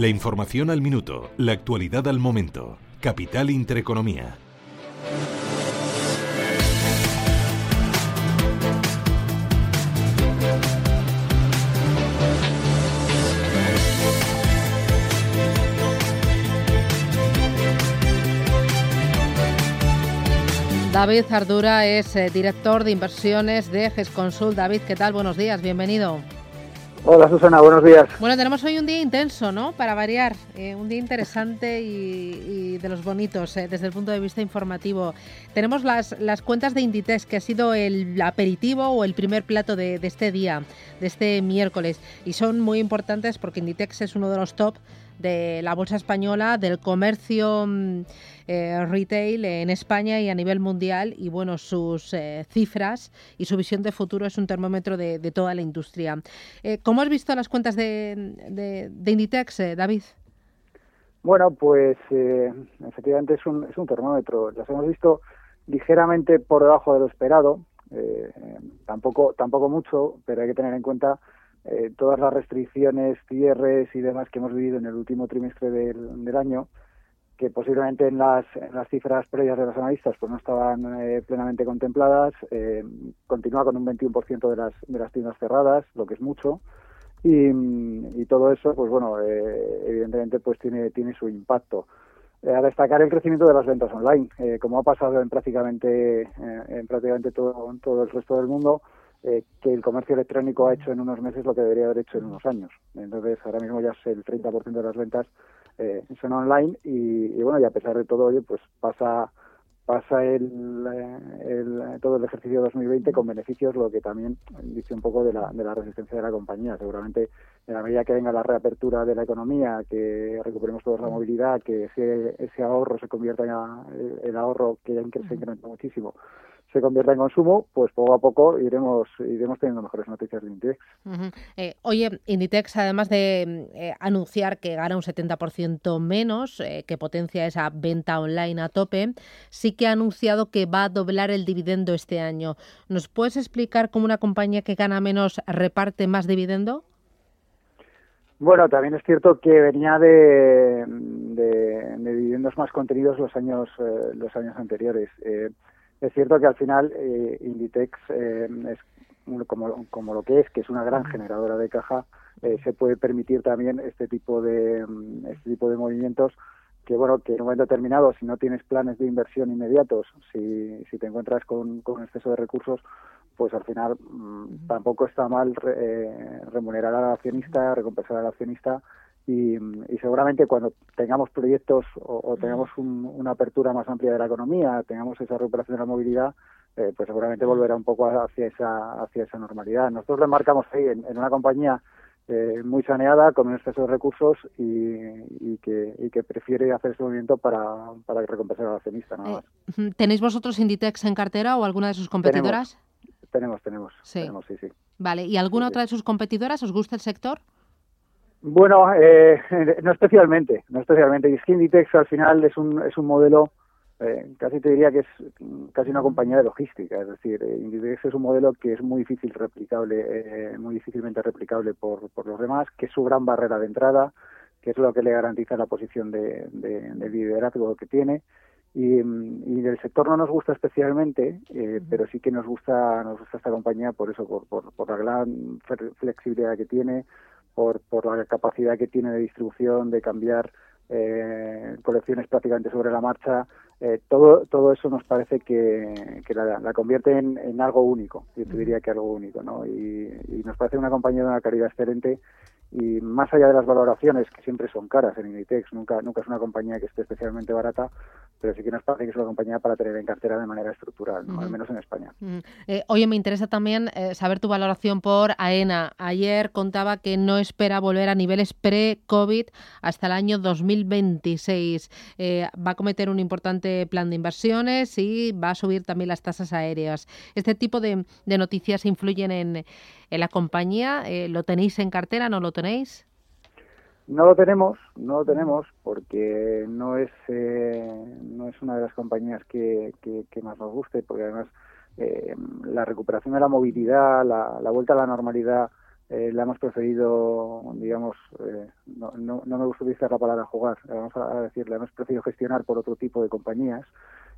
La información al minuto, la actualidad al momento. Capital Intereconomía. David Ardura es eh, director de inversiones de GESConsul. David, ¿qué tal? Buenos días, bienvenido. Hola Susana, buenos días. Bueno, tenemos hoy un día intenso, ¿no? Para variar, eh, un día interesante y, de los bonitos eh, desde el punto de vista informativo. Tenemos las, las cuentas de Inditex, que ha sido el aperitivo o el primer plato de, de este día, de este miércoles, y son muy importantes porque Inditex es uno de los top de la bolsa española, del comercio mm, eh, retail en España y a nivel mundial. Y bueno, sus eh, cifras y su visión de futuro es un termómetro de, toda la industria. Eh, ¿Cómo has visto las cuentas de, Inditex, David? Bueno, pues efectivamente es un, es un termómetro. Las hemos visto ligeramente por debajo de lo esperado. tampoco, tampoco mucho, pero hay que tener en cuenta eh, todas las restricciones, cierres y demás que hemos vivido en el último trimestre del, año, que posiblemente en las, en cifras previas de los analistas pues no estaban eh, plenamente contempladas, eh, continúa con un 21% de las, de las tiendas cerradas, lo que es mucho, y, todo eso, pues bueno, evidentemente pues tiene, tiene su impacto. a destacar el crecimiento de las ventas online, como ha pasado en prácticamente, en prácticamente todo, todo el resto del mundo, eh, que el comercio electrónico ha hecho en unos meses lo que debería haber hecho en unos años. Entonces, ahora mismo ya es el 30% de las ventas eh, son online y, bueno, y a pesar de todo, oye, pues pasa pasa el, el, todo el ejercicio 2020 con beneficios, lo que también dice un poco de la, de la resistencia de la compañía. Seguramente, en la medida que venga la reapertura de la economía, que recuperemos toda la movilidad, que ese, ese ahorro se convierta en el, ahorro que ya se incrementa muchísimo, se convierta en consumo, pues poco a poco iremos iremos teniendo mejores noticias de Inditex. Eh, oye, Inditex, además de eh, anunciar que gana un 70% menos, eh, que potencia esa venta online a tope, sí que ha anunciado que va a doblar el dividendo este año. ¿Nos puedes explicar cómo una compañía que gana menos reparte más dividendo? Bueno, también es cierto que venía de, de, dividendos más contenidos los años los años anteriores. Es cierto que al final eh, Inditex eh, es como, como lo que es, que es una gran generadora de caja, eh, se puede permitir también este tipo de mm, este tipo de movimientos que bueno que en un momento determinado si no tienes planes de inversión inmediatos si, si te encuentras con, con exceso de recursos pues al final mm, tampoco está mal remunerar al accionista recompensar al accionista y, seguramente cuando tengamos proyectos o, tengamos una apertura más amplia de la economía, tengamos esa recuperación de la movilidad, eh, pues seguramente volverá un poco hacia esa, hacia esa normalidad. Nosotros lo marcamos ahí en, una compañía eh, muy saneada, con un exceso de recursos y, que, y que prefiere hacer ese movimiento para, para recompensar al accionista. Nada eh, ¿Tenéis vosotros Inditex en cartera o alguna de sus competidoras? Tenemos, tenemos. Sí. tenemos, sí, sí. Vale, ¿y alguna otra de sus competidoras? ¿Os gusta el sector? Bueno, eh, no especialmente, no especialmente. Y Inditex al final es un, es un modelo, eh, casi te diría que es casi una compañía de logística. Es decir, eh, Inditex es un modelo que es muy difícil replicable, eh, muy difícilmente replicable por, por los demás, que es su gran barrera de entrada, que es lo que le garantiza la posición de, de, liderazgo que tiene. Y, y, del sector no nos gusta especialmente, eh, pero sí que nos gusta, nos gusta esta compañía por eso, por, por, por la gran flexibilidad que tiene, por, por la capacidad que tiene de distribución, de cambiar eh, colecciones prácticamente sobre la marcha eh, todo, todo eso nos parece que, la, convierte en, algo único, yo te diría que algo único, ¿no? Y, y, nos parece una compañía de una calidad excelente y más allá de las valoraciones que siempre son caras en Inditex, nunca nunca es una compañía que esté especialmente barata, pero sí que nos parece que es una compañía para tener en cartera de manera estructural, al menos en España. Eh, oye, me interesa también eh, saber tu valoración por AENA. Ayer contaba que no espera volver a niveles pre-COVID hasta el año 2026. Eh, va a cometer un importante plan de inversiones y va a subir también las tasas aéreas. Este tipo de, noticias influyen en en la compañía. Eh, ¿Lo tenéis en cartera? ¿No lo tenéis? No lo tenemos, no lo tenemos porque no es eh, no es una de las compañías que, más nos guste, porque además eh, la recuperación de la movilidad, la vuelta a la normalidad, la hemos preferido, digamos, no, no, no, me gusta utilizar la palabra jugar, vamos a decir, la hemos preferido gestionar por otro tipo de compañías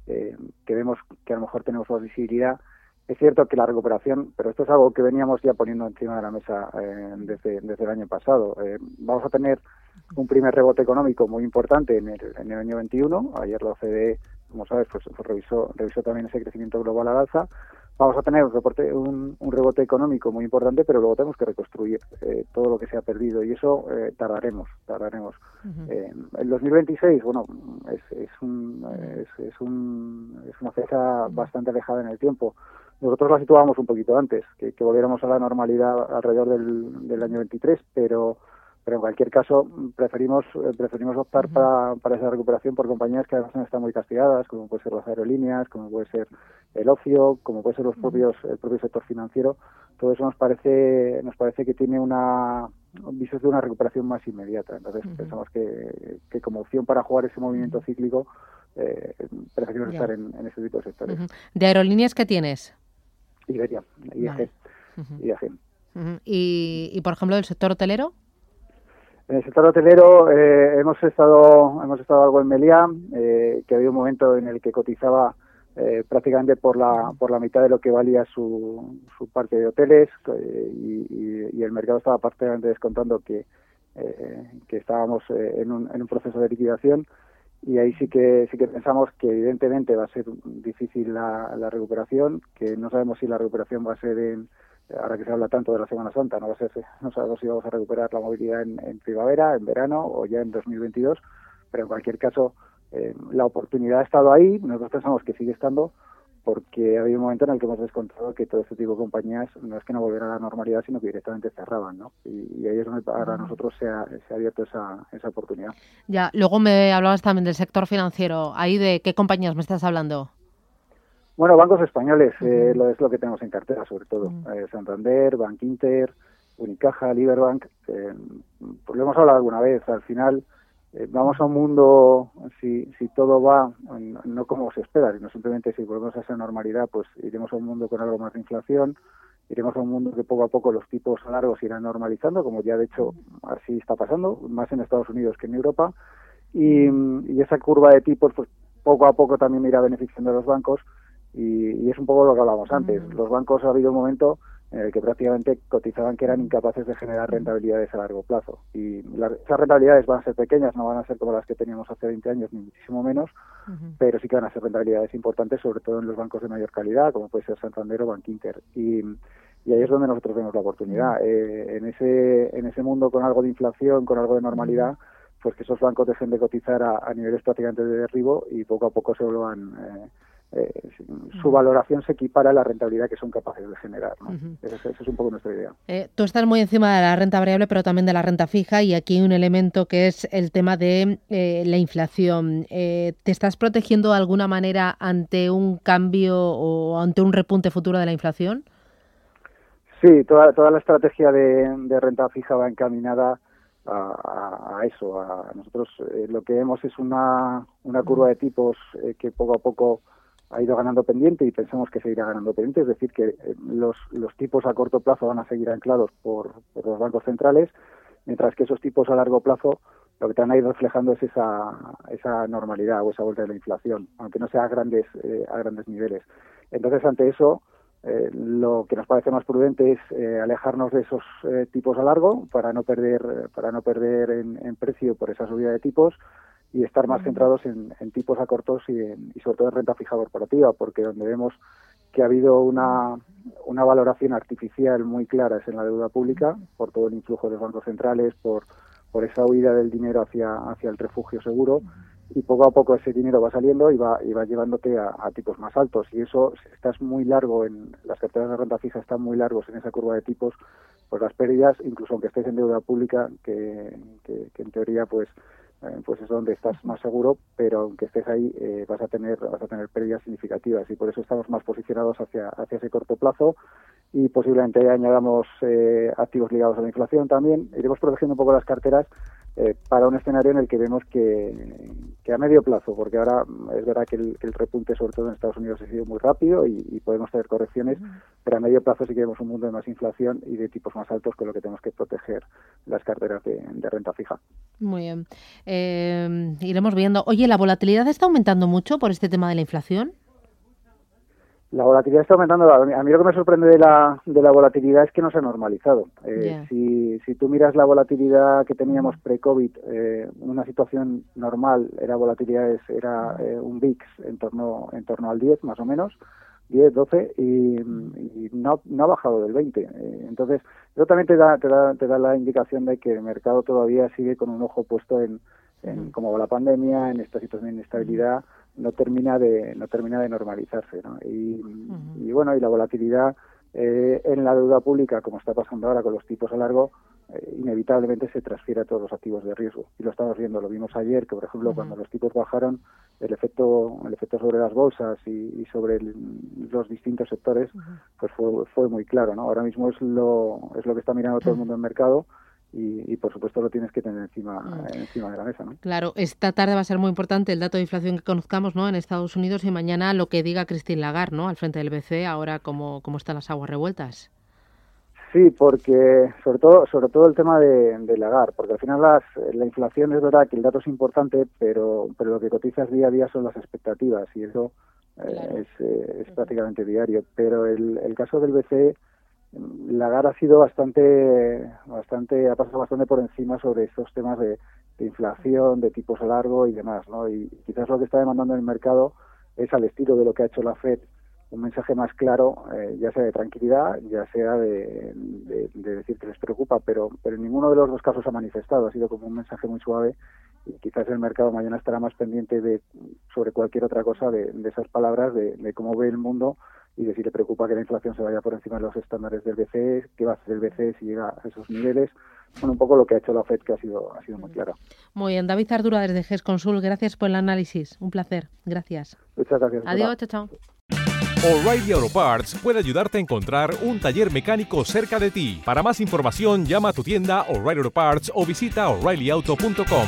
que vemos que a lo mejor tenemos más visibilidad es cierto que la recuperación, pero esto es algo que veníamos ya poniendo encima de la mesa eh, desde, desde el año pasado. Eh, vamos a tener un primer rebote económico muy importante en el, en el año 21. Ayer la OCDE, como sabes, pues, pues, revisó, revisó también ese crecimiento global al alza. Vamos a tener un, reporte, un, rebote económico muy importante, pero luego tenemos que reconstruir eh, todo lo que se ha perdido y eso tardaremos, tardaremos. el 2026, bueno, es, es, un, es, es, un, es una fecha bastante alejada en el tiempo. Nosotros la situábamos un poquito antes, que, volviéramos a la normalidad alrededor del, del año 23, pero pero en cualquier caso preferimos eh, preferimos optar para, para esa recuperación por compañías que además están muy castigadas como puede ser las aerolíneas como puede ser el ocio como puede ser los propios el propio sector financiero. Todo eso nos parece nos parece que tiene una visos de una recuperación más inmediata. Entonces pensamos que, que como opción para jugar ese movimiento cíclico eh, preferimos estar en, en, ese tipo de sectores. De aerolíneas qué tienes Iberia, IAG. ¿Y, y, por ejemplo, del sector hotelero? En el sector hotelero eh, hemos estado hemos estado algo en Meliá, eh, que había un momento en el que cotizaba eh, prácticamente por la por la mitad de lo que valía su, su parque de hoteles y, y, el mercado estaba prácticamente descontando que que estábamos en un, en un proceso de liquidación. Y ahí sí que sí que pensamos que evidentemente va a ser difícil la, la recuperación, que no sabemos si la recuperación va a ser en ahora que se habla tanto de la Semana Santa, no va a ser no sabemos si vamos a recuperar la movilidad en, primavera, en verano o ya en 2022, pero en cualquier caso eh, la oportunidad ha estado ahí, nosotros pensamos que sigue estando porque había un momento en el que hemos descontado que todo este tipo de compañías no es que no volvieran a la normalidad, sino que directamente cerraban, ¿no? Y, ahí es donde para nosotros se ha, se ha abierto esa, esa oportunidad. Ya, luego me hablabas también del sector financiero. ¿Ahí de qué compañías me estás hablando? Bueno, bancos españoles, eh, lo es lo que tenemos en cartera, sobre todo. Eh, Santander, Bank Inter, Unicaja, Liberbank. Eh, pues lo hemos hablado alguna vez. Al final, eh, vamos a un mundo, si, si todo va, no como se espera, sino simplemente si volvemos a esa normalidad, pues iremos a un mundo con algo más de inflación, iremos a un mundo que poco a poco los tipos largos irán normalizando, como ya de hecho así está pasando, más en Estados Unidos que en Europa, y, esa curva de tipos pues poco a poco también irá beneficiando a los bancos, y, es un poco lo que hablábamos antes. Los bancos ha habido un momento en el que prácticamente cotizaban que eran incapaces de generar rentabilidades a largo plazo. Y esas rentabilidades van a ser pequeñas, no van a ser como las que teníamos hace 20 años, ni muchísimo menos, pero sí que van a ser rentabilidades importantes, sobre todo en los bancos de mayor calidad, como puede ser Santander o Bankinter. Y, y ahí es donde nosotros vemos la oportunidad. Eh, en, ese, en ese mundo con algo de inflación, con algo de normalidad, pues que esos bancos dejen de cotizar a, niveles prácticamente de derribo y poco a poco se vuelvan... Eh, eh, su valoración se equipara a la rentabilidad que son capaces de generar. esa, es un poco nuestra idea. Eh, tú estás muy encima de la renta variable, pero también de la renta fija, y aquí hay un elemento que es el tema de eh, la inflación. ¿Te estás protegiendo de alguna manera ante un cambio o ante un repunte futuro de la inflación? Sí, toda, toda la estrategia de, renta fija va encaminada a, eso. A nosotros lo que vemos es una, una curva de tipos que poco a poco ha ido ganando pendiente y pensamos que seguirá ganando pendiente, es decir, que eh, los, tipos a corto plazo van a seguir anclados por, los bancos centrales, mientras que esos tipos a largo plazo lo que están ahí reflejando es esa, esa normalidad o esa vuelta de la inflación, aunque no sea a grandes, eh, a grandes niveles. Entonces, ante eso, eh, lo que nos parece más prudente es alejarnos de esos tipos a largo para no perder, para no perder en precio por esa subida de tipos y estar más centrados en, tipos a cortos y, y sobre todo en renta fija corporativa, porque donde vemos que ha habido una, una valoración artificial muy clara es en la deuda pública, por todo el influjo de los bancos centrales, por, por esa huida del dinero hacia, hacia el refugio seguro y poco a poco ese dinero va saliendo y va, y va llevándote a, tipos más altos. Y eso si estás muy largo en las carteras de renta fija están muy largos en esa curva de tipos pues las pérdidas incluso aunque estés en deuda pública que, que en teoría pues pues es donde estás más seguro, pero aunque estés ahí eh, vas a tener vas a tener pérdidas significativas y por eso estamos más posicionados hacia hacia ese corto plazo y posiblemente añadamos eh, activos ligados a la inflación también. Iremos protegiendo un poco las carteras eh, para un escenario en el que vemos que, a medio plazo, porque ahora es verdad que el, repunte, sobre todo en Estados Unidos, ha sido muy rápido y, podemos tener correcciones, pero a medio plazo sí que vemos un mundo de más inflación y de tipos más altos, con lo que tenemos que proteger las carteras de, renta fija. Muy bien. Eh, iremos viendo. Oye, ¿la volatilidad está aumentando mucho por este tema de la inflación? La volatilidad está aumentando. A mí, lo que me sorprende de la, de la volatilidad es que no se ha normalizado. Eh, si, si tú miras la volatilidad que teníamos pre-COVID, eh, una situación normal era volatilidad era eh, un VIX en torno, en torno al 10 más o menos, 10, 12, y, no, no ha bajado del 20. Eh, entonces, eso también te da, te, da, te da la indicación de que el mercado todavía sigue con un ojo puesto en, en como la pandemia, en esta situación de inestabilidad no termina de no termina de normalizarse ¿no? y, y bueno y la volatilidad eh, en la deuda pública como está pasando ahora con los tipos a largo eh, inevitablemente se transfiere a todos los activos de riesgo. Y lo estamos viendo lo vimos ayer que por ejemplo cuando los tipos bajaron el efecto el efecto sobre las bolsas y, sobre los distintos sectores pues fue, fue muy claro no ahora mismo es lo es lo que está mirando todo el mundo en el mercado y, por supuesto lo tienes que tener encima, mm. encima de la mesa. ¿no? Claro, esta tarde va a ser muy importante el dato de inflación que conozcamos ¿no? en Estados Unidos y mañana lo que diga Christine Lagarde ¿no? al frente del BCE, ahora cómo, cómo están las aguas revueltas. Sí, porque sobre todo sobre todo el tema de, de Lagarde, porque al final las, la inflación es verdad que el dato es importante, pero, pero lo que cotizas día a día son las expectativas y eso eh, es, eh, es, prácticamente diario. Pero el, el caso del BCE Lagar ha sido bastante, bastante, ha pasado bastante por encima sobre estos temas de, inflación, de tipos a largo y demás, ¿no? Y quizás lo que está demandando el mercado es al estilo de lo que ha hecho la Fed un mensaje más claro, eh, ya sea de tranquilidad, ya sea de, decir que les preocupa, pero, pero en ninguno de los dos casos ha manifestado, ha sido como un mensaje muy suave y quizás el mercado mañana estará más pendiente de sobre cualquier otra cosa de, esas palabras, de cómo ve el mundo y de si le preocupa que la inflación se vaya por encima de los estándares del BCE, qué va a hacer el BCE si llega a esos niveles. Bueno, un poco lo que ha hecho la FED que ha sido, ha sido muy claro. Muy bien, David Ardura desde GES Consul, gracias por el análisis. Un placer, gracias. Muchas gracias. Adiós, chao, chao. O'Reilly Auto Parts puede ayudarte a encontrar un taller mecánico cerca de ti. Para más información, llama a tu tienda O'Reilly Auto Parts o visita oreillyauto.com.